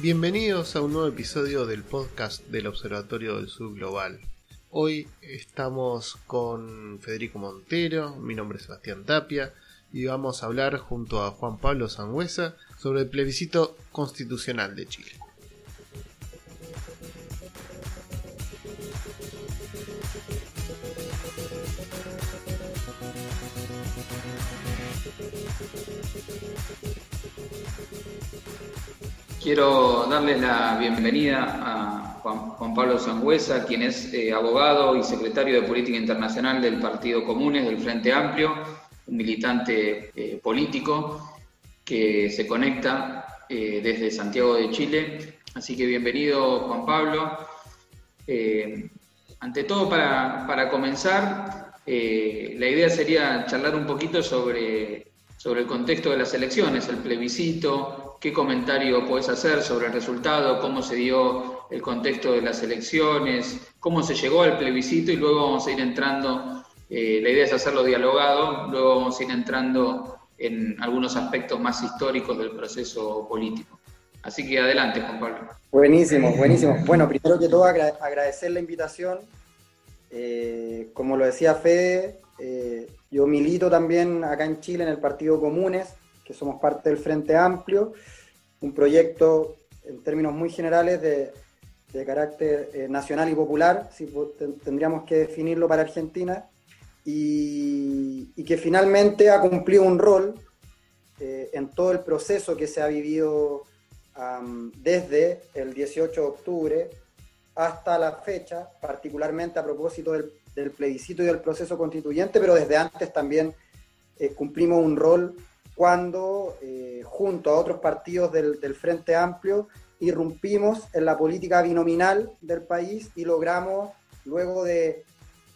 Bienvenidos a un nuevo episodio del podcast del Observatorio del Sur Global. Hoy estamos con Federico Montero, mi nombre es Sebastián Tapia y vamos a hablar junto a Juan Pablo Sangüesa sobre el plebiscito constitucional de Chile. Quiero darles la bienvenida a Juan, Pablo Sangüesa, quien es eh, abogado y secretario de Política Internacional del Partido Comunes del Frente Amplio, un militante eh, político que se conecta eh, desde Santiago de Chile. Así que bienvenido, Juan Pablo. ante todo, para, para comenzar, la idea sería charlar un poquito sobre, sobre el contexto de las elecciones, el plebiscito, ¿Qué comentario puedes hacer sobre el resultado? ¿Cómo se dio el contexto de las elecciones? ¿Cómo se llegó al plebiscito? Y luego vamos a ir entrando, eh, la idea es hacerlo dialogado, luego vamos a ir entrando en algunos aspectos más históricos del proceso político. Así que adelante, Juan Pablo. Buenísimo, buenísimo. Bueno, primero que todo agradecer la invitación. Eh, como lo decía Fede, eh, yo milito también acá en Chile en el Partido Comunes, que somos parte del Frente Amplio, un proyecto en términos muy generales de, carácter eh, nacional y popular, si tendríamos que definirlo para Argentina, y, que finalmente ha cumplido un rol eh, en todo el proceso que se ha vivido desde el 18 de octubre hasta la fecha, particularmente a propósito del, plebiscito y del proceso constituyente, pero desde antes también eh, cumplimos un rol cuando, eh, junto a otros partidos del, Frente Amplio, irrumpimos en la política binominal del país y logramos, luego de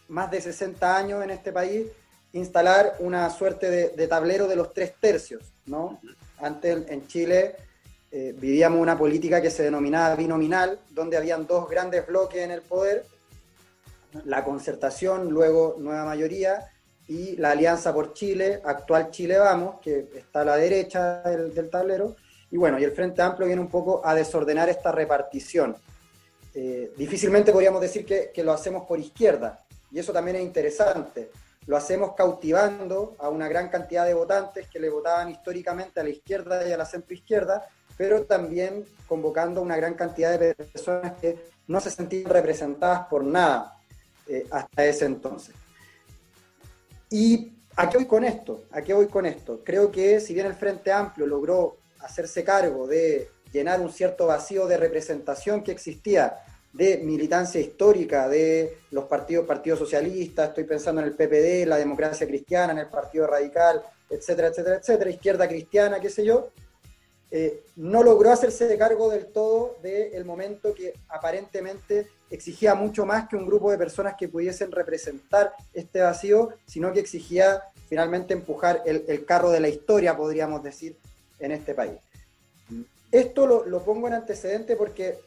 más de 60 años en este país, instalar una suerte de, tablero de los tres tercios. ¿no? Antes en Chile eh, vivíamos una política que se denominaba binominal, donde habían dos grandes bloques en el poder, la concertación, luego nueva mayoría, y la Alianza por Chile, actual Chile Vamos, que está a la derecha del, tablero, y bueno, y el Frente Amplio viene un poco a desordenar esta repartición. Eh, difícilmente podríamos decir que, que, lo hacemos por izquierda, y eso también es interesante. Lo hacemos cautivando a una gran cantidad de votantes que le votaban históricamente a la izquierda y a la centroizquierda, pero también convocando a una gran cantidad de personas que no se sentían representadas por nada eh, hasta ese entonces. ¿Y a qué voy con esto? ¿A qué voy con esto? Creo que si bien el Frente Amplio logró hacerse cargo de llenar un cierto vacío de representación que existía de militancia histórica de los partidos, Partido Socialista, estoy pensando en el PPD, la democracia cristiana, en el Partido Radical, etcétera, etcétera, etcétera, izquierda cristiana, qué sé yo, eh, no logró hacerse de cargo del todo del momento que aparentemente exigía mucho más que un grupo de personas que pudiesen representar este vacío, sino que exigía finalmente empujar el, carro de la historia, podríamos decir, en este país. Esto lo, pongo en antecedente porque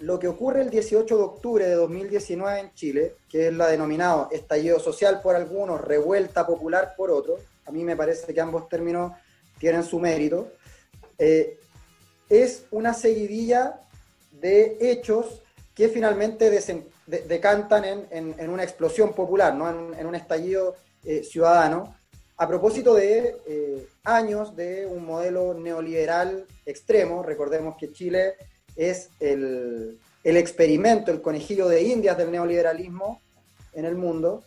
lo que ocurre el 18 de octubre de 2019 en Chile, que es la denominado estallido social por algunos, revuelta popular por otros, a mí me parece que ambos términos tienen su mérito, eh, es una seguidilla de hechos que finalmente decantan en, una explosión popular, ¿no? en, un estallido eh, ciudadano, a propósito de eh, años de un modelo neoliberal extremo. Recordemos que Chile es el, experimento, el conejillo de indias del neoliberalismo en el mundo.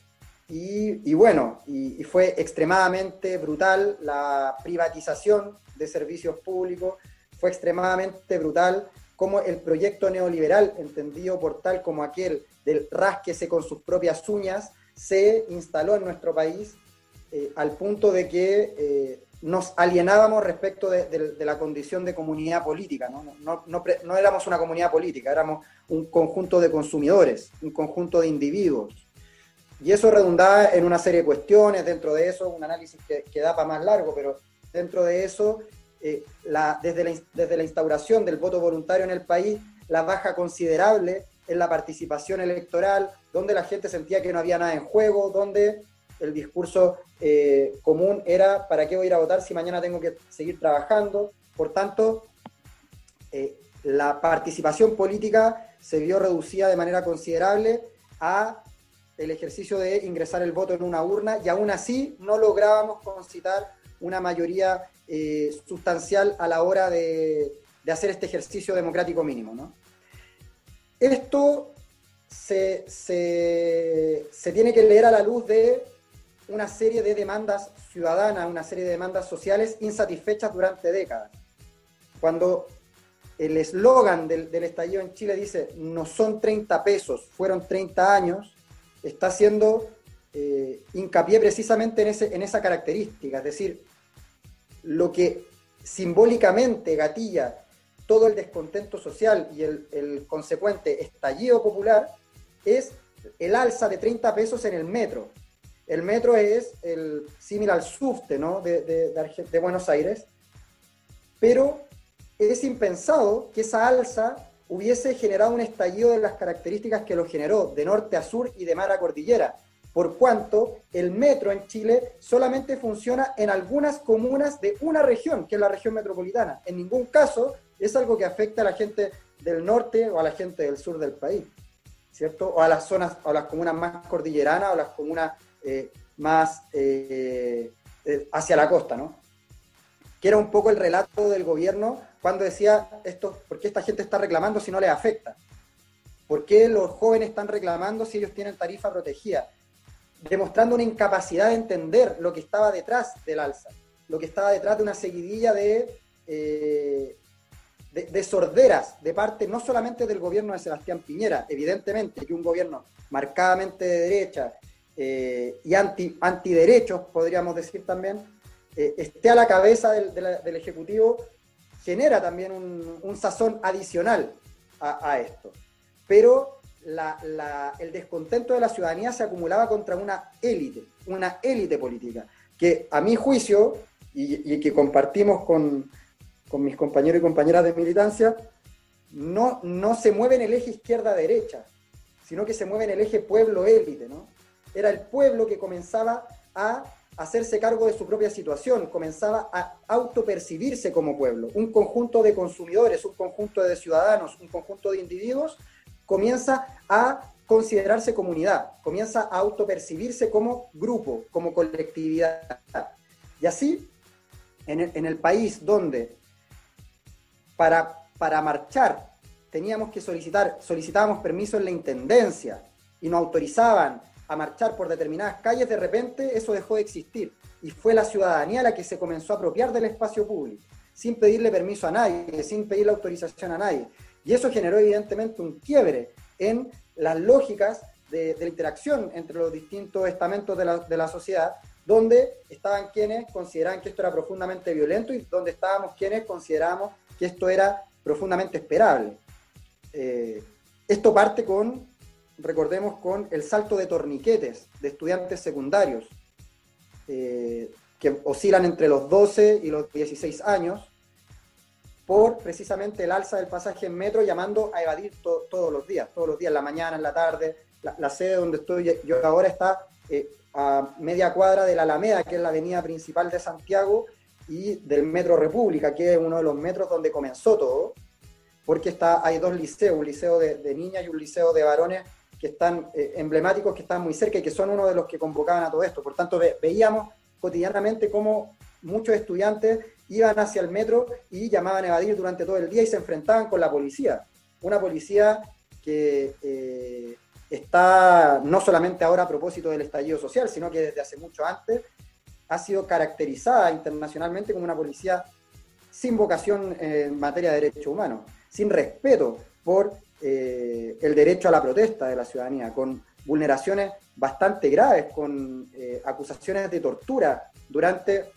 Y, bueno, y, fue extremadamente brutal la privatización de servicios públicos. Fue extremadamente brutal como el proyecto neoliberal, entendido por tal como aquel del rásquese con sus propias uñas, se instaló en nuestro país eh, al punto de que eh, nos alienábamos respecto de, la condición de comunidad política. ¿no? No, no, no éramos una comunidad política, éramos un conjunto de consumidores, un conjunto de individuos. Y eso redundaba en una serie de cuestiones, dentro de eso un análisis que, que da para más largo, pero dentro de eso, eh, la, desde, la, desde la instauración del voto voluntario en el país, la baja considerable en la participación electoral, donde la gente sentía que no había nada en juego, donde el discurso eh, común era, ¿para qué voy a ir a votar si mañana tengo que seguir trabajando? Por tanto, eh, la participación política se vio reducida de manera considerable a el ejercicio de ingresar el voto en una urna y aún así no lográbamos concitar una mayoría eh, sustancial a la hora de, hacer este ejercicio democrático mínimo. Esto se, tiene que leer a la luz de una serie de demandas ciudadanas, una serie de demandas sociales insatisfechas durante décadas. Cuando el eslogan del, estallido en Chile dice, no son 30 pesos, fueron 30 años, está haciendo eh, hincapié precisamente en, en esa característica, es decir, lo que simbólicamente gatilla todo el descontento social y el, consecuente estallido popular es el alza de 30 pesos en el metro. El metro es el similar al SUFTE ¿no? de, de Buenos Aires, pero es impensado que esa alza hubiese generado un estallido de las características que lo generó, de norte a sur y de mar a cordillera, por cuanto el metro en Chile solamente funciona en algunas comunas de una región, que es la región metropolitana. En ningún caso es algo que afecta a la gente del norte o a la gente del sur del país, ¿cierto? O a las zonas, o a las comunas más cordilleranas o las comunas eh, más eh, eh, hacia la costa, ¿no? Que era un poco el relato del gobierno cuando decía esto, ¿por qué esta gente está reclamando si no les afecta? ¿Por qué los jóvenes están reclamando si ellos tienen tarifa protegida? Demostrando una incapacidad de entender lo que estaba detrás del alza, lo que estaba detrás de una seguidilla de, eh, de, sorderas de parte no solamente del gobierno de Sebastián Piñera, evidentemente que un gobierno marcadamente de derecha eh, y anti, antiderechos, podríamos decir también, eh, esté a la cabeza del, del Ejecutivo genera también un, sazón adicional a, esto. Pero el descontento de la ciudadanía se acumulaba contra una élite, una élite política, que a mi juicio, y, que compartimos con, mis compañeros y compañeras de militancia, no, no se mueve en el eje izquierda-derecha, sino que se mueve en el eje pueblo-élite. ¿no? Era el pueblo que comenzaba a hacerse cargo de su propia situación, comenzaba a autopercibirse como pueblo. Un conjunto de consumidores, un conjunto de ciudadanos, un conjunto de individuos comienza a considerarse comunidad, comienza a autopercibirse como grupo, como colectividad. Y así, en el, país donde para, para marchar teníamos que solicitar, solicitábamos permiso en la intendencia y nos autorizaban a marchar por determinadas calles, de repente eso dejó de existir. Y fue la ciudadanía la que se comenzó a apropiar del espacio público, sin pedirle permiso a nadie, sin pedirle autorización a nadie. Y eso generó evidentemente un quiebre en las lógicas de, interacción entre los distintos estamentos de la, de la, sociedad, donde estaban quienes consideraban que esto era profundamente violento y donde estábamos quienes considerábamos que esto era profundamente esperable. Eh, esto parte con recordemos, con el salto de torniquetes de estudiantes secundarios, eh, que oscilan entre los 12 y los 16 años, por precisamente el alza del pasaje en metro, llamando a evadir todos los días, todos los días, en la mañana, en la tarde. La, sede donde estoy yo ahora está eh, a media cuadra de la Alameda, que es la avenida principal de Santiago, y del Metro República, que es uno de los metros donde comenzó todo, porque está, hay dos liceos, un liceo de, de niñas y un liceo de varones que están eh, emblemáticos, que están muy cerca y que son uno de los que convocaban a todo esto. Por tanto, veíamos cotidianamente cómo muchos estudiantes iban hacia el metro y llamaban a evadir durante todo el día y se enfrentaban con la policía. Una policía que eh, está no solamente ahora a propósito del estallido social, sino que desde hace mucho antes ha sido caracterizada internacionalmente como una policía sin vocación en materia de derechos humanos, sin respeto por eh, el derecho a la protesta de la ciudadanía, con vulneraciones bastante graves, con eh, acusaciones de tortura durante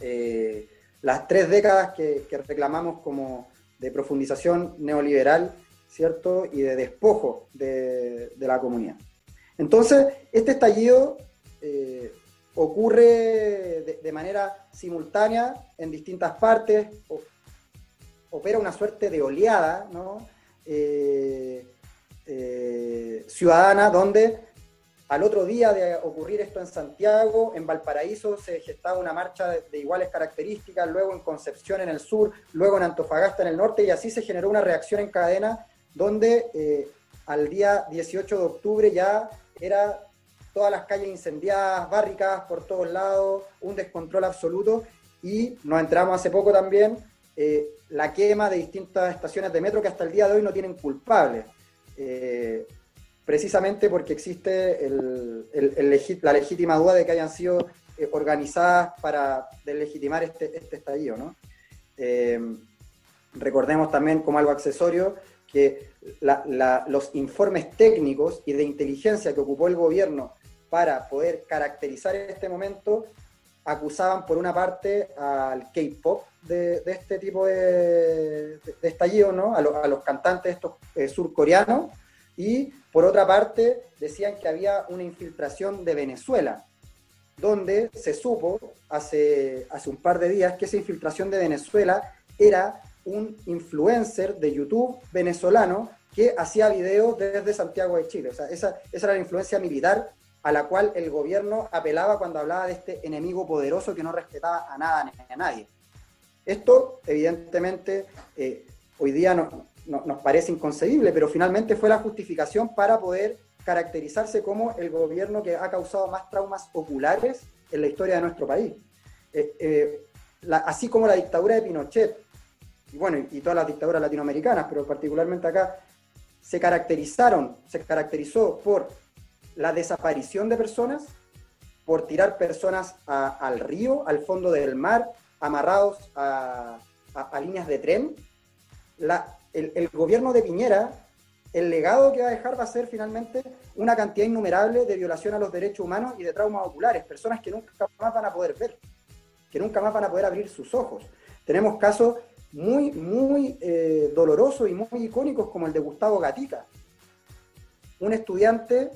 eh, las tres décadas que, reclamamos como de profundización neoliberal, ¿cierto? Y de despojo de, la comunidad. Entonces, este estallido ocurre de, manera simultánea en distintas partes, opera una suerte de oleada eh, eh, ciudadana donde al otro día de ocurrir esto en Santiago, en Valparaíso se gestaba una marcha de, iguales características, luego en Concepción en el sur, luego en Antofagasta en el norte, y así se generó una reacción en cadena donde eh, al día 18 de octubre ya era todas las calles incendiadas, barricadas por todos lados, un descontrol absoluto, y nos entramos hace poco también eh, la quema de distintas estaciones de metro que hasta el día de hoy no tienen culpables. Eh, precisamente porque existe la legítima duda de que hayan sido eh, organizadas para deslegitimar este, este estallido. ¿no? Eh, recordemos también como algo accesorio que los informes técnicos y de inteligencia que ocupó el gobierno para poder caracterizar este momento acusaban por una parte al K-pop de, este tipo de, estallido, a, los cantantes estos eh, surcoreanos, y por otra parte decían que había una infiltración de Venezuela, donde se supo hace, hace un par de días que esa infiltración de Venezuela era un influencer de YouTube venezolano que hacía videos desde Santiago de Chile. O sea, esa, esa era la influencia militar a la cual el gobierno apelaba cuando hablaba de este enemigo poderoso que no respetaba a nada a nadie. Esto, evidentemente, eh, hoy día no, nos parece inconcebible, pero finalmente fue la justificación para poder caracterizarse como el gobierno que ha causado más traumas oculares en la historia de nuestro país. Eh, eh, así como la dictadura de Pinochet, y bueno, y todas las dictaduras latinoamericanas, pero particularmente acá, se caracterizaron, se caracterizó por la desaparición de personas, por tirar personas al río, al fondo del mar, amarrados a, a líneas de tren. La, el, gobierno de Piñera, el legado que va a dejar va a ser finalmente una cantidad innumerable de violación a los derechos humanos y de traumas oculares, personas que nunca más van a poder ver, que nunca más van a poder abrir sus ojos. Tenemos casos muy, muy eh, dolorosos y muy icónicos como el de Gustavo Gatica, un estudiante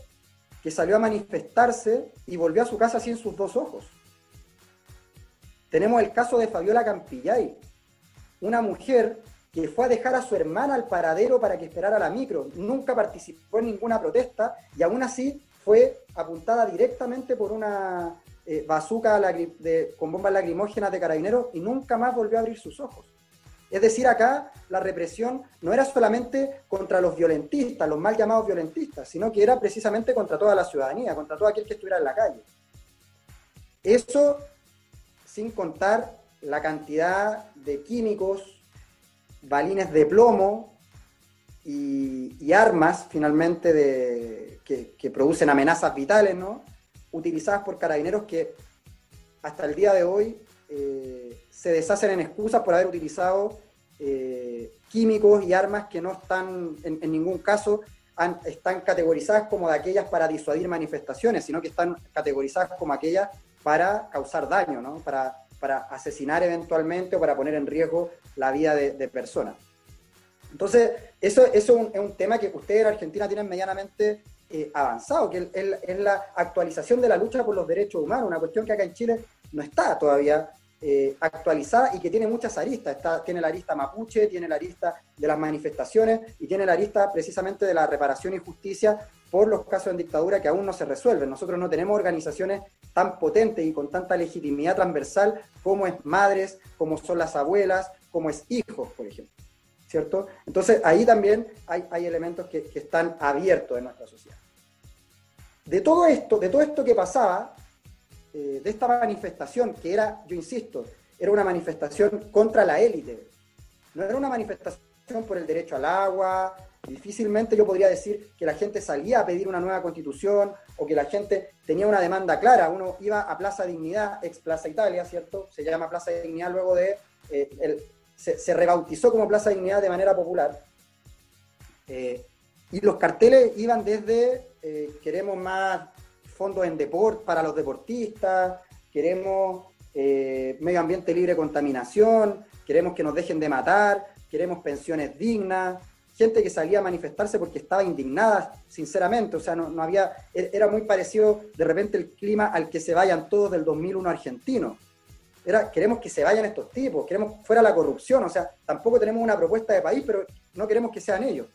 que salió a manifestarse y volvió a su casa sin sus dos ojos. Tenemos el caso de Fabiola Campillay, una mujer que fue a dejar a su hermana al paradero para que esperara la micro. Nunca participó en ninguna protesta y aún así fue apuntada directamente por una eh, bazuca con bombas lacrimógenas de carabineros y nunca más volvió a abrir sus ojos. Es decir, acá la represión no era solamente contra los violentistas, los mal llamados violentistas, sino que era precisamente contra toda la ciudadanía, contra todo aquel que estuviera en la calle. Eso sin contar la cantidad de químicos, balines de plomo y, armas finalmente de, que, producen amenazas vitales, ¿no? utilizadas por carabineros que hasta el día de hoy eh, se deshacen en excusas por haber utilizado eh, químicos y armas que no están en, ningún caso están categorizadas como de aquellas para disuadir manifestaciones, sino que están categorizadas como aquellas para causar daño, ¿no? para para asesinar eventualmente o para poner en riesgo la vida de, personas. Entonces, eso, es un tema que ustedes en Argentina tienen medianamente eh, avanzado, que es, la actualización de la lucha por los derechos humanos, una cuestión que acá en Chile no está todavía eh, actualizada y que tiene muchas aristas. Tiene la arista mapuche, tiene la arista de las manifestaciones y tiene la arista precisamente de la reparación y justicia por los casos en dictadura que aún no se resuelven. Nosotros no tenemos organizaciones tan potentes y con tanta legitimidad transversal como es madres, como son las abuelas, como es hijos, por ejemplo. ¿Cierto? Entonces ahí también hay, hay elementos que, que están abiertos en nuestra sociedad. De todo esto, de todo esto que pasaba, eh, de esta manifestación, que era, yo insisto, era una manifestación contra la élite. No era una manifestación por el derecho al agua. Difícilmente yo podría decir que la gente salía a pedir una nueva constitución o que la gente tenía una demanda clara. Uno iba a Plaza Dignidad, ex Plaza Italia, ¿cierto? Se llama Plaza Dignidad luego de... Eh, se, rebautizó como Plaza Dignidad de manera popular. Eh, y los carteles iban desde queremos más fondos en deporte para los deportistas, queremos eh, medio ambiente libre de contaminación, queremos que nos dejen de matar, queremos pensiones dignas, gente que salía a manifestarse porque estaba indignada, sinceramente, o sea, no, había, e, era muy parecido de repente el clima al que se vayan todos del 2001 argentino. Era, queremos que se vayan estos tipos, queremos fuera la corrupción, o sea, tampoco tenemos una propuesta de país, pero no queremos que sean ellos.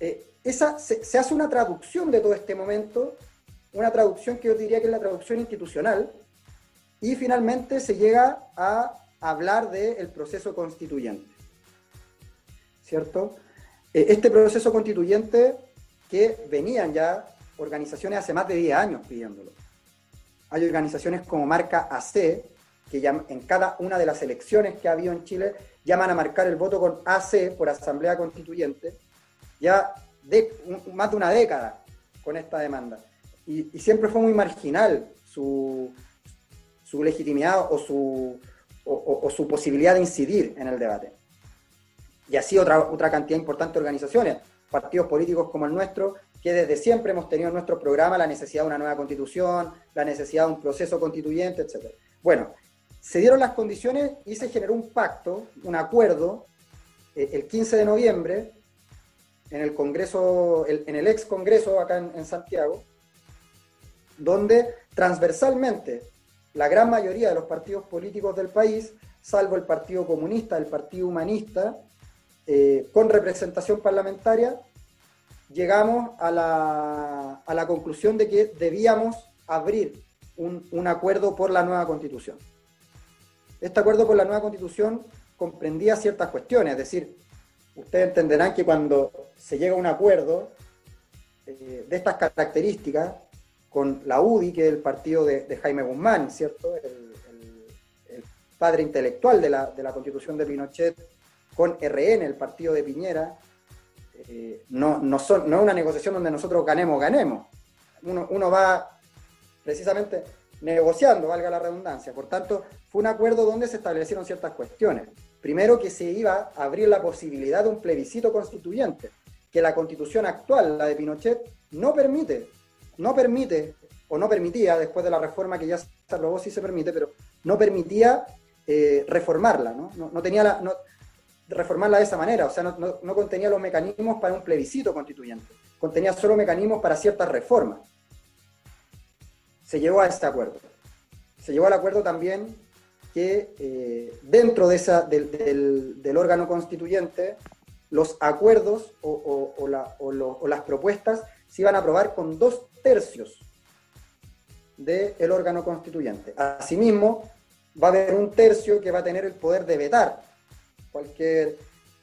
Eh, esa, se, hace una traducción de todo este momento, una traducción que yo diría que es la traducción institucional, y finalmente se llega a hablar del proceso constituyente. ¿Cierto? Eh, este proceso constituyente que venían ya organizaciones hace más de 10 años pidiéndolo. Hay organizaciones como Marca AC, que en cada una de las elecciones que ha habido en Chile llaman a marcar el voto con AC por Asamblea Constituyente, ya de más de una década con esta demanda. Y, siempre fue muy marginal su, legitimidad o su, o, su posibilidad de incidir en el debate. Y así otra, otra cantidad importante de organizaciones, partidos políticos como el nuestro, que desde siempre hemos tenido en nuestro programa la necesidad de una nueva constitución, la necesidad de un proceso constituyente, etc. Bueno, se dieron las condiciones y se generó un pacto, un acuerdo, eh, el 15 de noviembre, en el Congreso, en el ex Congreso acá en Santiago, donde transversalmente la gran mayoría de los partidos políticos del país, salvo el Partido Comunista, el Partido Humanista, eh, con representación parlamentaria, llegamos a la, a la, conclusión de que debíamos abrir un, un acuerdo por la nueva constitución. Este acuerdo por la nueva constitución comprendía ciertas cuestiones, es decir, ustedes entenderán que cuando se llega a un acuerdo eh, de estas características, con la UDI, que es el partido de, Jaime Guzmán, ¿cierto? El, padre intelectual de la, de la, constitución de Pinochet, con RN, el partido de Piñera, eh, no, no, son, no es una negociación donde nosotros ganemos, ganemos. Uno, uno va precisamente negociando, valga la redundancia. Por tanto, fue un acuerdo donde se establecieron ciertas cuestiones. Primero, que se iba a abrir la posibilidad de un plebiscito constituyente, que la constitución actual, la de Pinochet, no permite no permite, o no permitía, después de la reforma que ya se aprobó, sí se permite, pero no permitía eh, reformarla, ¿no? No, tenía la, reformarla de esa manera, o sea, no, contenía los mecanismos para un plebiscito constituyente, contenía solo mecanismos para ciertas reformas. Se llegó a este acuerdo. Se llegó al acuerdo también que eh, dentro de esa, del, órgano constituyente los acuerdos o, las propuestas se iban a aprobar con dos tercios del órgano constituyente. Asimismo, va a haber un tercio que va a tener el poder de vetar cualquier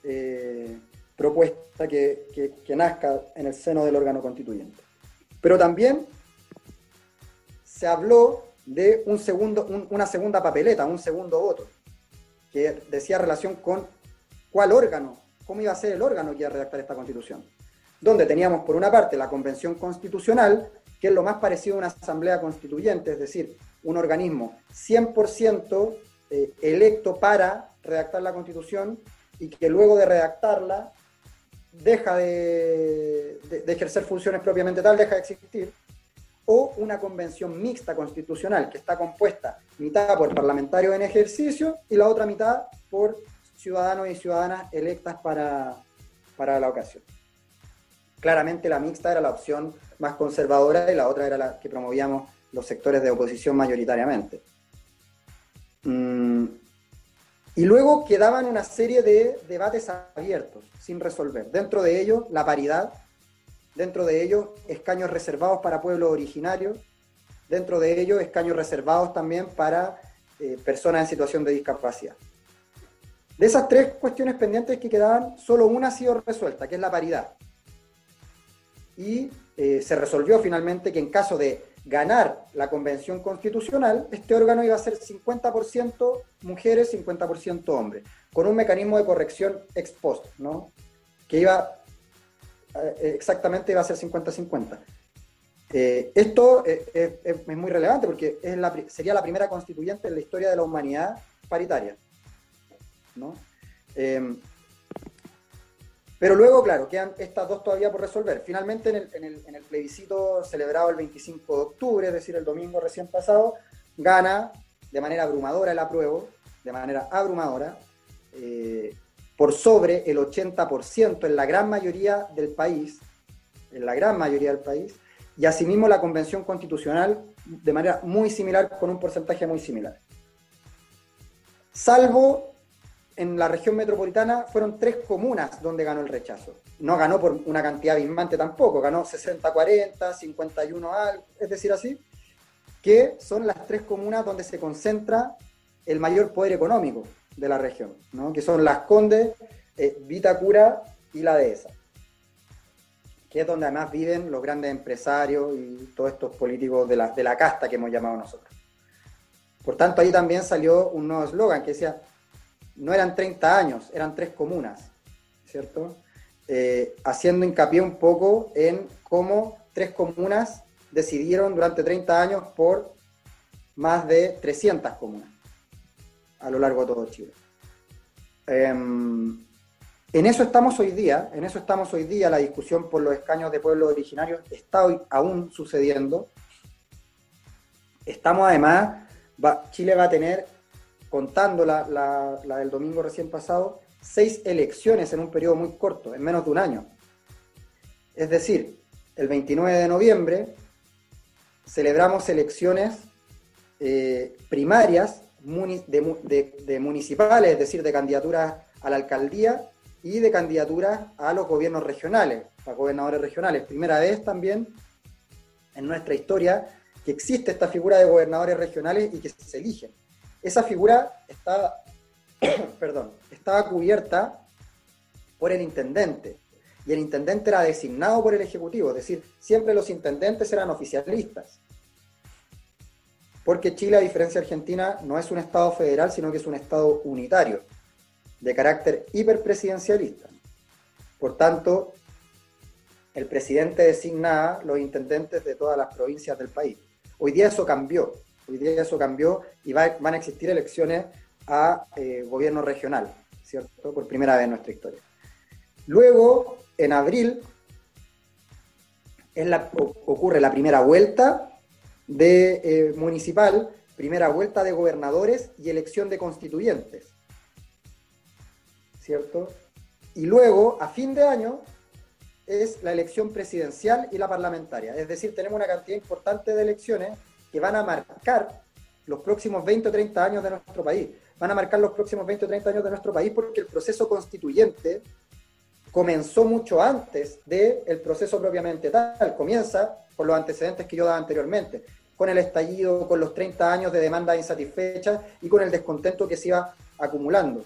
eh, propuesta que, nazca en el seno del órgano constituyente. Pero también se habló de un segundo, una segunda papeleta, un segundo voto, que decía relación con cuál órgano, cómo iba a ser el órgano que iba a redactar esta constitución donde teníamos por una parte la Convención Constitucional, que es lo más parecido a una asamblea constituyente, es decir, un organismo 100% eh, electo para redactar la Constitución y que luego de redactarla deja de, ejercer funciones propiamente tal, deja de existir, o una convención mixta constitucional que está compuesta mitad por parlamentarios en ejercicio y la otra mitad por ciudadanos y ciudadanas electas para, para la ocasión claramente la mixta era la opción más conservadora y la otra era la que promovíamos los sectores de oposición mayoritariamente. Mm, y luego quedaban una serie de debates abiertos, sin resolver. Dentro de ellos, la paridad, dentro de ellos, escaños reservados para pueblos originarios, dentro de ellos, escaños reservados también para eh, personas en situación de discapacidad. De esas tres cuestiones pendientes que quedaban, solo una ha sido resuelta, que es la paridad y eh, se resolvió finalmente que en caso de ganar la convención constitucional, este órgano iba a ser 50% mujeres, 50% hombres, con un mecanismo de corrección ex post, ¿no? Que iba, eh, exactamente iba a ser 50-50. Eh, esto es, muy relevante porque sería la primera constituyente en la historia de la humanidad paritaria, ¿no? Pero luego, claro, quedan estas dos todavía por resolver. Finalmente, en el, plebiscito celebrado el 25 de octubre, es decir, el domingo recién pasado, gana de manera abrumadora el apruebo, de manera abrumadora, eh, por sobre el 80% en la gran mayoría del país, en la gran mayoría del país, y asimismo la Convención Constitucional de manera muy similar, con un porcentaje muy similar. Salvo en la región metropolitana, fueron tres comunas donde ganó el rechazo. No ganó por una cantidad abismante tampoco, ganó 60-40, 51 al, es decir, así, que son las tres comunas donde se concentra el mayor poder económico de la región, ¿no? que son Las Condes, eh, Vitacura y la Dehesa, que es donde además viven los grandes empresarios y todos estos políticos de la, de la casta que hemos llamado nosotros. Por tanto, ahí también salió un nuevo eslogan que decía, no eran 30 años, eran tres comunas, ¿cierto? Eh, haciendo hincapié un poco en cómo tres comunas decidieron durante 30 años por más de 300 comunas a lo largo de todo Chile. Em, en eso estamos hoy día, en eso estamos hoy día, la discusión por los escaños de pueblos originarios está hoy aún sucediendo. Estamos además, Chile va a tener, contando la, la del domingo recién pasado, seis elecciones en un periodo muy corto, en menos de un año. Es decir, el 29 de noviembre celebramos elecciones eh, primarias de, municipales, es decir, de candidaturas a la alcaldía y de candidaturas a los gobiernos regionales, a gobernadores regionales. Primera vez también en nuestra historia que existe esta figura de gobernadores regionales y que se eligen. Esa figura estaba, perdón, estaba cubierta por el intendente y el intendente era designado por el Ejecutivo, es decir, siempre los intendentes eran oficialistas. Porque Chile, a diferencia de Argentina, no es un Estado federal, sino que es un Estado unitario, de carácter hiperpresidencialista. Por tanto, el presidente designa los intendentes de todas las provincias del país. Hoy día eso cambió, hoy día eso cambió y van a existir elecciones a eh, gobierno regional, ¿cierto? Por primera vez en nuestra historia. Luego, en abril ocurre la primera vuelta de eh, municipal, primera vuelta de gobernadores y elección de constituyentes. ¿Cierto? Y luego, a fin de año, es la elección presidencial y la parlamentaria. Es decir, tenemos una cantidad importante de elecciones que van a marcar los próximos 20 o 30 años de nuestro país. Van a marcar los próximos 20 o 30 años de nuestro país porque el proceso constituyente comenzó mucho antes del proceso propiamente tal. Comienza por los antecedentes que yo daba anteriormente, con el estallido, con los 30 años de demanda insatisfecha y con el descontento que se iba acumulando.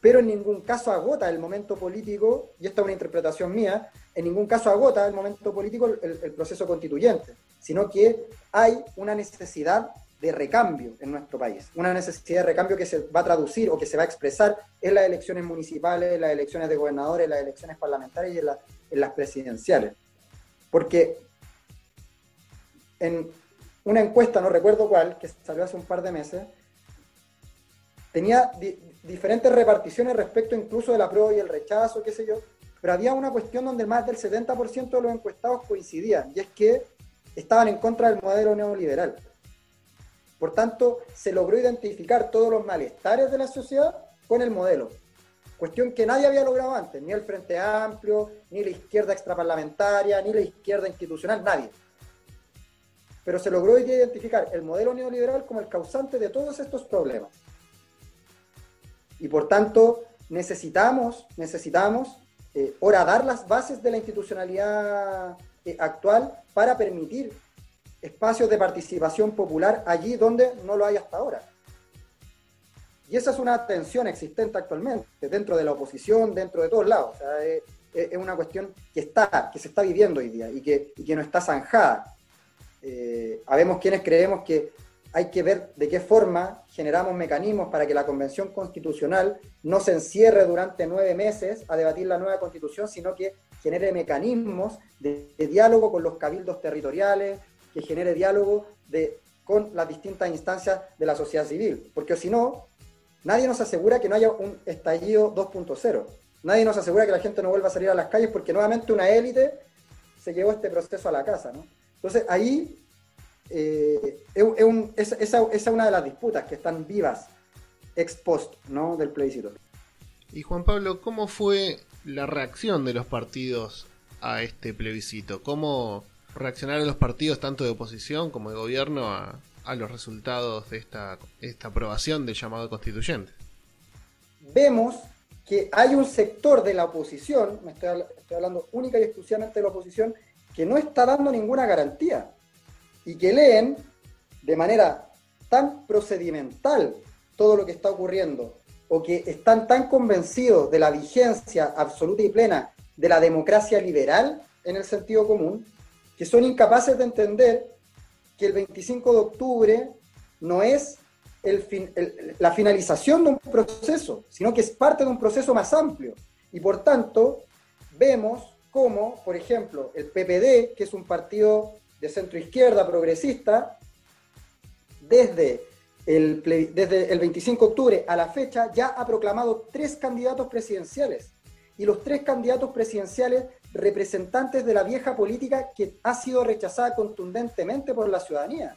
Pero en ningún caso agota el momento político, y esta es una interpretación mía, en ningún caso agota el momento político el, el proceso constituyente, sino que hay una necesidad de recambio en nuestro país, una necesidad de recambio que se va a traducir o que se va a expresar en las elecciones municipales, en las elecciones de gobernadores, en las elecciones parlamentarias y en, las presidenciales. Porque en una encuesta, no recuerdo cuál, que salió hace un par de meses, tenía diferentes reparticiones respecto incluso de la prueba y el rechazo, qué sé yo, pero había una cuestión donde más del 70% de los encuestados coincidían, y es que estaban en contra del modelo neoliberal. Por tanto, se logró identificar todos los malestares de la sociedad con el modelo. Cuestión que nadie había logrado antes, ni el Frente Amplio, ni la izquierda extraparlamentaria, ni la izquierda institucional, nadie. Pero se logró identificar el modelo neoliberal como el causante de todos estos problemas. Y por tanto, necesitamos, necesitamos eh, horadar las bases de la institucionalidad eh, actual para permitir espacios de participación popular allí donde no lo hay hasta ahora. Y esa es una tensión existente actualmente, dentro de la oposición, dentro de todos lados. es, una cuestión que está, que se está viviendo hoy día y que, y que no está zanjada. Eh, habemos quienes creemos que hay que ver de qué forma generamos mecanismos para que la Convención Constitucional no se encierre durante nueve meses a debatir la nueva Constitución, sino que genere mecanismos de diálogo con los cabildos territoriales, que genere diálogo de, con las distintas instancias de la sociedad civil, porque si no, nadie nos asegura que no haya un estallido 2.0, nadie nos asegura que la gente no vuelva a salir a las calles porque nuevamente una élite se llevó este proceso a la casa. ¿no? Entonces ahí eh, esa, es una de las disputas que están vivas ex post ¿no? del plebiscito. Y Juan Pablo, ¿cómo fue la reacción de los partidos a este plebiscito? ¿Cómo reaccionaron los partidos tanto de oposición como de gobierno a, los resultados de esta, esta aprobación del llamado constituyente? Vemos que hay un sector de la oposición, me estoy, hablando única y exclusivamente de la oposición, que no está dando ninguna garantía y que leen de manera tan procedimental todo lo que está ocurriendo o que están tan convencidos de la vigencia absoluta y plena de la democracia liberal en el sentido común, que son incapaces de entender que el 25 de octubre no es la finalización de un proceso, sino que es parte de un proceso más amplio. Y por tanto, vemos cómo, por ejemplo, el PPD, que es un partido de centro izquierda progresista, desde el, desde el 25 de octubre a la fecha ya ha proclamado tres candidatos presidenciales. Y los tres candidatos presidenciales representantes de la vieja política que ha sido rechazada contundentemente por la ciudadanía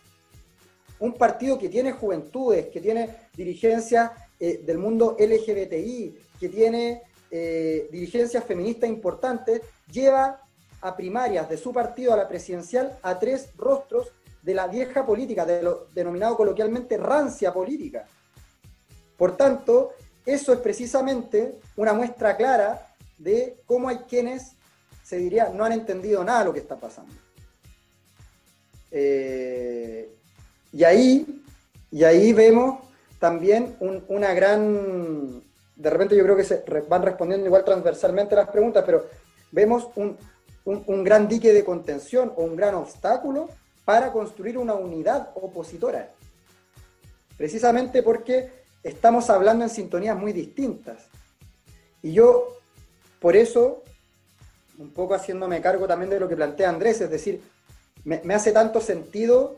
un partido que tiene juventudes, que tiene dirigencia eh, del mundo LGBTI, que tiene eh, dirigencias feministas importantes, lleva a primarias de su partido a la presidencial a tres rostros de la vieja política, de lo denominado coloquialmente rancia política. Por tanto, eso es precisamente una muestra clara de cómo hay quienes, se diría, no han entendido nada de lo que está pasando. Eh, y ahí, y ahí vemos también una gran, de repente yo creo que se van respondiendo igual transversalmente las preguntas, pero vemos un, gran dique de contención o un gran obstáculo para construir una unidad opositora. Precisamente porque estamos hablando en sintonías muy distintas. Y yo, por eso, un poco haciéndome cargo también de lo que plantea Andrés, es decir, me, hace tanto sentido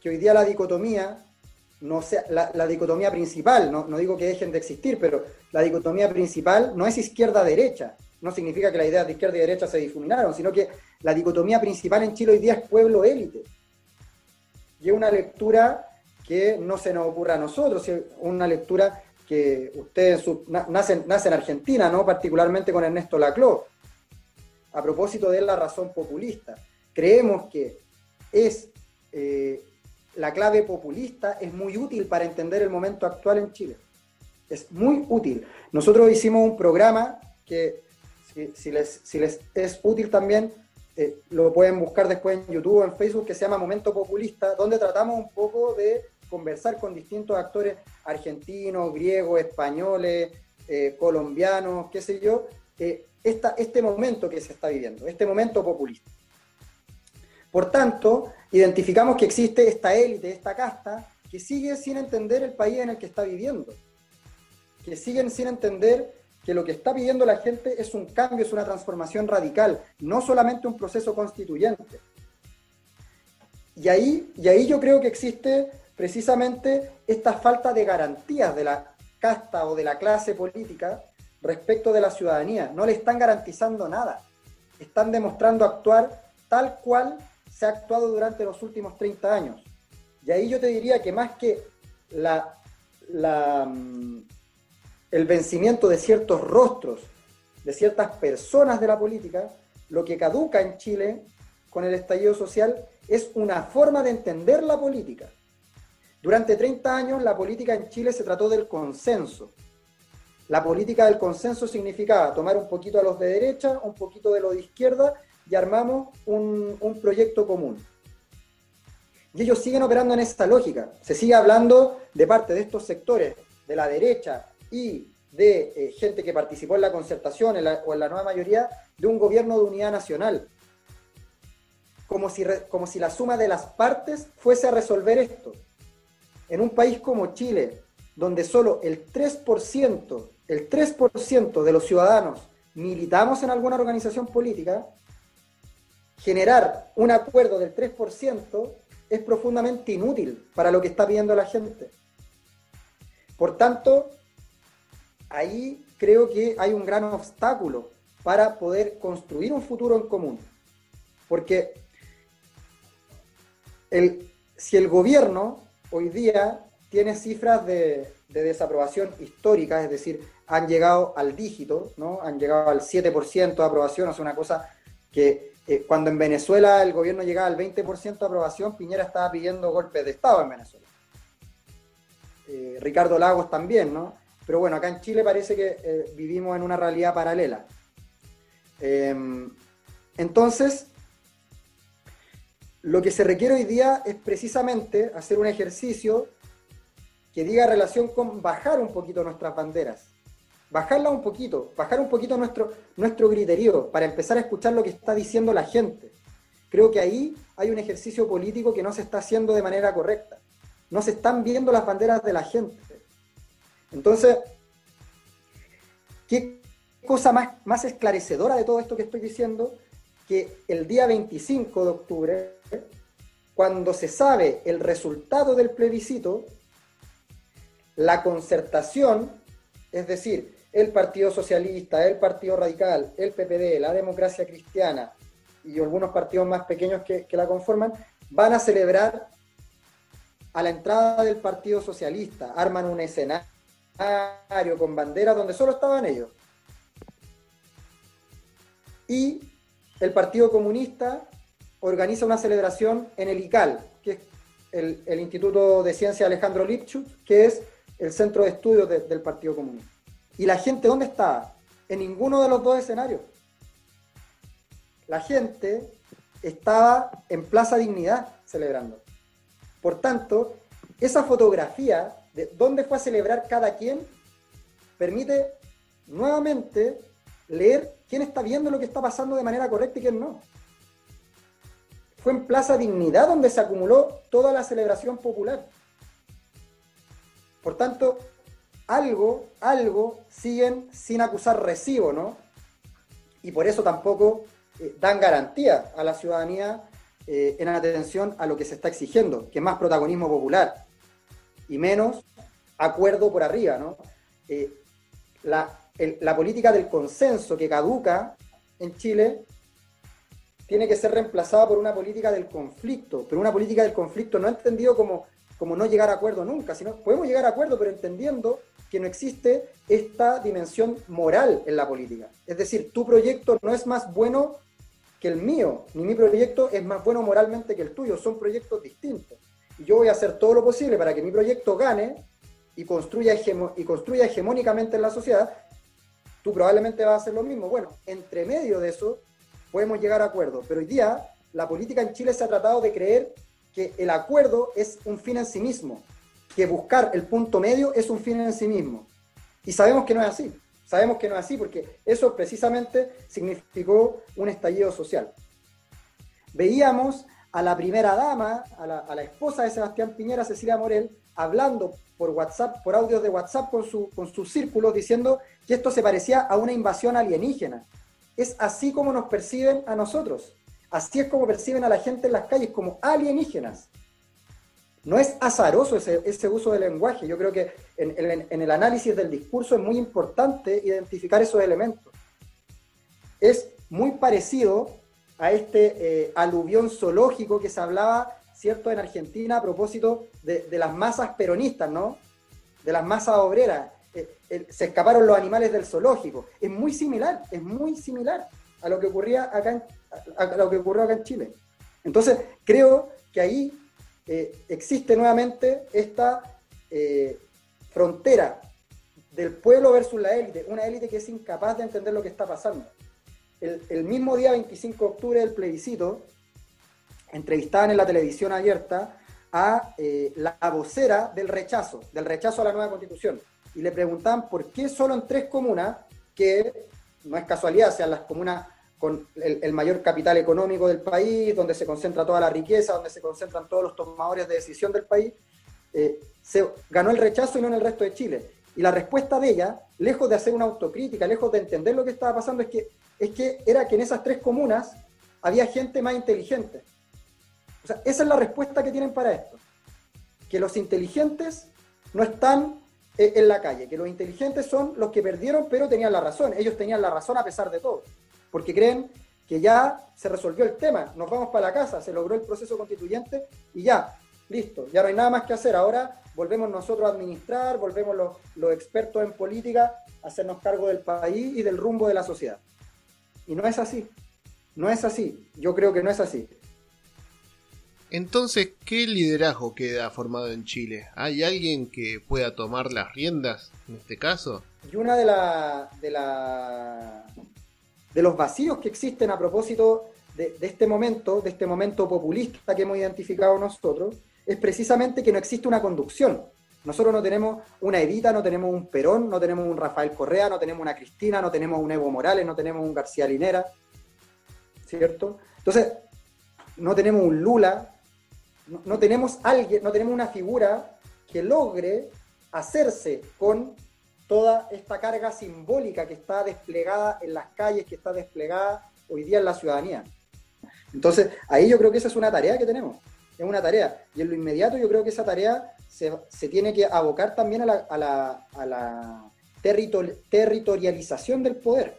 que hoy día la dicotomía, no sea, la, dicotomía principal, no, digo que dejen de existir, pero la dicotomía principal no es izquierda-derecha. No significa que las ideas de izquierda y derecha se difuminaron, sino que la dicotomía principal en Chile hoy día es pueblo-élite. Y es una lectura que no se nos ocurra a nosotros, es una lectura que ustedes nacen, en Argentina, ¿no? particularmente con Ernesto Laclau, a propósito de la razón populista. Creemos que es eh, la clave populista es muy útil para entender el momento actual en Chile. Es muy útil. Nosotros hicimos un programa que, si, les, si les, es útil también, eh, lo pueden buscar después en YouTube o en Facebook, que se llama Momento Populista, donde tratamos un poco de conversar con distintos actores argentinos, griegos, españoles, eh, colombianos, qué sé yo, este momento que se está viviendo, este momento populista. Por tanto, identificamos que existe esta élite, esta casta, que sigue sin entender el país en el que está viviendo, que siguen sin entender que lo que está pidiendo la gente es un cambio, es una transformación radical, no solamente un proceso constituyente. Y ahí, y ahí yo creo que existe precisamente esta falta de garantías de la casta o de la clase política respecto de la ciudadanía. No le están garantizando nada. Están demostrando actuar tal cual se ha actuado durante los últimos 30 años. Y ahí yo te diría que más que la, mm, el vencimiento de ciertos rostros, de ciertas personas de la política, lo que caduca en Chile con el estallido social es una forma de entender la política. Durante 30 años la política en Chile se trató del consenso. La política del consenso significaba tomar un poquito a los de derecha, un poquito de los de izquierda y armamos un, proyecto común. Y ellos siguen operando en esta lógica. Se sigue hablando de parte de estos sectores, de la derecha y de eh, gente que participó en la concertación o en la nueva mayoría, de un gobierno de unidad nacional. Como si, como si la suma de las partes fuese a resolver esto. En un país como Chile, donde solo el 3%, el 3% de los ciudadanos militamos en alguna organización política, generar un acuerdo del 3% es profundamente inútil para lo que está pidiendo la gente. Por tanto, ahí creo que hay un gran obstáculo para poder construir un futuro en común. Porque si el gobierno hoy día tiene cifras de, de desaprobación histórica, es decir, han llegado al dígito, ¿no? Han llegado al 7% de aprobación, o sea, una cosa que eh, cuando en Venezuela el gobierno llegaba al 20% de aprobación, Piñera estaba pidiendo golpes de Estado en Venezuela. Eh, Ricardo Lagos también, ¿no? Pero bueno, acá en Chile parece que eh, vivimos en una realidad paralela. Em, entonces, lo que se requiere hoy día es precisamente hacer un ejercicio que diga relación con bajar un poquito nuestras banderas. Bajarla un poquito, bajar un poquito nuestro, nuestro griterío para empezar a escuchar lo que está diciendo la gente. Creo que ahí hay un ejercicio político que no se está haciendo de manera correcta. No se están viendo las banderas de la gente. Entonces, ¿qué cosa más, más esclarecedora de todo esto que estoy diciendo? Que el día 25 de octubre, cuando se sabe el resultado del plebiscito, la concertación, es decir, el Partido Socialista, el Partido Radical, el PPD, la Democracia Cristiana y algunos partidos más pequeños que, la conforman, van a celebrar a la entrada del Partido Socialista, arman un escenario con banderas donde solo estaban ellos. Y el Partido Comunista organiza una celebración en el ICAL, que es el, Instituto de Ciencia Alejandro Lipchuk, que es el centro de estudios del Partido Comunista. ¿Y la gente dónde estaba? En ninguno de los dos escenarios. La gente estaba en Plaza Dignidad celebrando. Por tanto, esa fotografía de dónde fue a celebrar cada quien permite nuevamente leer quién está viendo lo que está pasando de manera correcta y quién no. Fue en Plaza Dignidad donde se acumuló toda la celebración popular. Por tanto, algo, algo siguen sin acusar recibo, ¿no? Y por eso tampoco eh, dan garantía a la ciudadanía eh, en atención a lo que se está exigiendo, que es más protagonismo popular y menos acuerdo por arriba, ¿no? Eh, la, la política del consenso que caduca en Chile tiene que ser reemplazada por una política del conflicto, pero una política del conflicto no entendido como como no llegar a acuerdo nunca, sino podemos llegar a acuerdo, pero entendiendo que no existe esta dimensión moral en la política. Es decir, tu proyecto no es más bueno que el mío, ni mi proyecto es más bueno moralmente que el tuyo, son proyectos distintos. Y yo voy a hacer todo lo posible para que mi proyecto gane y construya, y construya hegemónicamente en la sociedad, tú probablemente vas a hacer lo mismo. Bueno, entre medio de eso podemos llegar a acuerdo, pero hoy día la política en Chile se ha tratado de creer que el acuerdo es un fin en sí mismo, que buscar el punto medio es un fin en sí mismo. Y sabemos que no es así, sabemos que no es así porque eso precisamente significó un estallido social. Veíamos a la primera dama, a la, esposa de Sebastián Piñera, Cecilia Morel, hablando por WhatsApp, por audios de WhatsApp con, su, con sus círculos, diciendo que esto se parecía a una invasión alienígena. Es así como nos perciben a nosotros. Así es como perciben a la gente en las calles, como alienígenas. No es azaroso ese, uso del lenguaje. Yo creo que en, el análisis del discurso es muy importante identificar esos elementos. Es muy parecido a este eh, aluvión zoológico que se hablaba, ¿cierto?, en Argentina a propósito de, las masas peronistas, ¿no? De las masas obreras. Eh, se escaparon los animales del zoológico. Es muy similar, es muy similar a lo que ocurría acá en, a, lo que ocurrió acá en Chile. Entonces, creo que ahí eh, existe nuevamente esta frontera del pueblo versus la élite, una élite que es incapaz de entender lo que está pasando. El, mismo día 25 de octubre del plebiscito, entrevistaban en la televisión abierta a eh, la vocera del rechazo, del rechazo a la nueva constitución, y le preguntaban por qué solo en tres comunas, que no es casualidad, sean las comunas con el, mayor capital económico del país, donde se concentra toda la riqueza, donde se concentran todos los tomadores de decisión del país, eh, se ganó el rechazo y no en el resto de Chile. Y la respuesta de ella, lejos de hacer una autocrítica, lejos de entender lo que estaba pasando, es que, es que era que en esas tres comunas había gente más inteligente. O sea, esa es la respuesta que tienen para esto. Que los inteligentes no están eh, en la calle, que los inteligentes son los que perdieron, pero tenían la razón. Ellos tenían la razón a pesar de todo porque creen que ya se resolvió el tema, nos vamos para la casa, se logró el proceso constituyente y ya. listo, ya no hay nada más que hacer. Ahora volvemos nosotros a administrar, volvemos los, los expertos en política a hacernos cargo del país y del rumbo de la sociedad. Y no es así, no es así, yo creo que no es así. Entonces, ¿qué liderazgo queda formado en Chile? ¿Hay alguien que pueda tomar las riendas en este caso? Y una de, la, de, la, de los vacíos que existen a propósito de, este momento, de este momento populista que hemos identificado nosotros, es precisamente que no existe una conducción. Nosotros no tenemos una Edita, no tenemos un Perón, no tenemos un Rafael Correa, no tenemos una Cristina, no tenemos un Evo Morales, no tenemos un García Linera, ¿cierto? Entonces, no tenemos un Lula, no, tenemos alguien, no tenemos una figura que logre hacerse con toda esta carga simbólica que está desplegada en las calles, que está desplegada hoy día en la ciudadanía. Entonces, ahí yo creo que esa es una tarea que tenemos, es una tarea. Y en lo inmediato yo creo que esa tarea se, tiene que abocar también a la, territorialización del poder.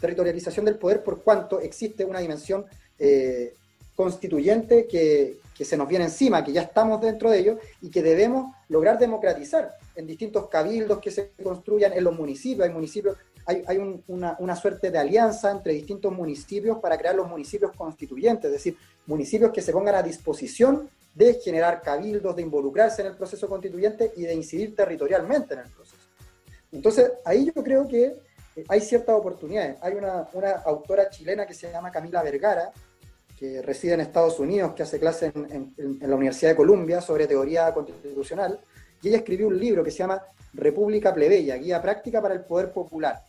Territorialización del poder por cuanto existe una dimensión eh, constituyente que, que se nos viene encima, que ya estamos dentro de ello y que debemos lograr democratizar en distintos cabildos que se construyan en los municipios. Hay municipios, hay, hay una, una, suerte de alianza entre distintos municipios para crear los municipios constituyentes, es decir, municipios que se pongan a disposición de generar cabildos, de involucrarse en el proceso constituyente y de incidir territorialmente en el proceso. Entonces, ahí yo creo que hay ciertas oportunidades. Hay una, una autora chilena que se llama Camila Vergara, que reside en Estados Unidos, que hace clases en, la Universidad de Columbia sobre teoría constitucional, y ella escribió un libro que se llama República Plebeya, Guía Práctica para el Poder Popular.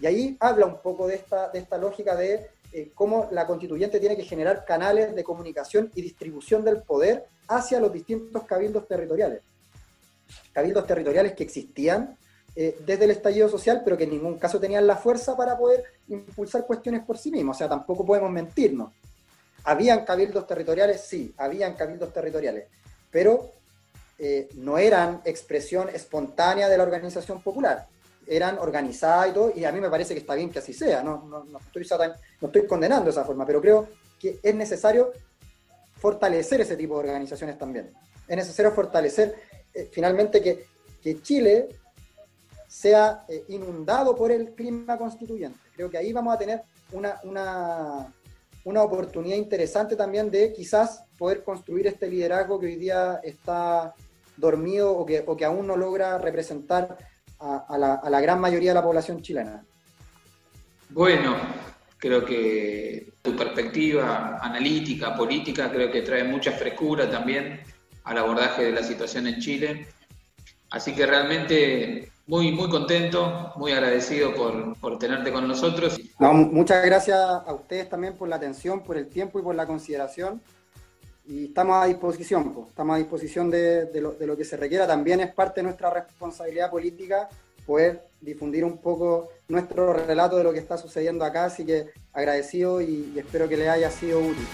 Y ahí habla un poco de esta, de esta lógica de eh, cómo la constituyente tiene que generar canales de comunicación y distribución del poder hacia los distintos cabildos territoriales. Cabildos territoriales que existían eh, desde el estallido social, pero que en ningún caso tenían la fuerza para poder impulsar cuestiones por sí mismos. O sea, tampoco podemos mentirnos. ¿Habían cabildos territoriales? Sí, habían cabildos territoriales, pero eh, no eran expresión espontánea de la organización popular, eran organizadas y todo, y a mí me parece que está bien que así sea, no, no, estoy, no estoy condenando esa forma, pero creo que es necesario fortalecer ese tipo de organizaciones también. Es necesario fortalecer eh, finalmente que, que, Chile sea eh, inundado por el clima constituyente. Creo que ahí vamos a tener una, una, una oportunidad interesante también de quizás poder construir este liderazgo que hoy día está dormido o que, o que aún no logra representar a, la, a, la, gran mayoría de la población chilena. Bueno, creo que tu perspectiva analítica, política, creo que trae mucha frescura también al abordaje de la situación en Chile. Así que realmente muy, muy contento, muy agradecido por, tenerte con nosotros. muchas gracias a ustedes también por la atención, por el tiempo y por la consideración. Y estamos a disposición, estamos a disposición de, lo, que se requiera. También es parte de nuestra responsabilidad política poder difundir un poco nuestro relato de lo que está sucediendo acá. Así que agradecido y espero que les haya sido útil.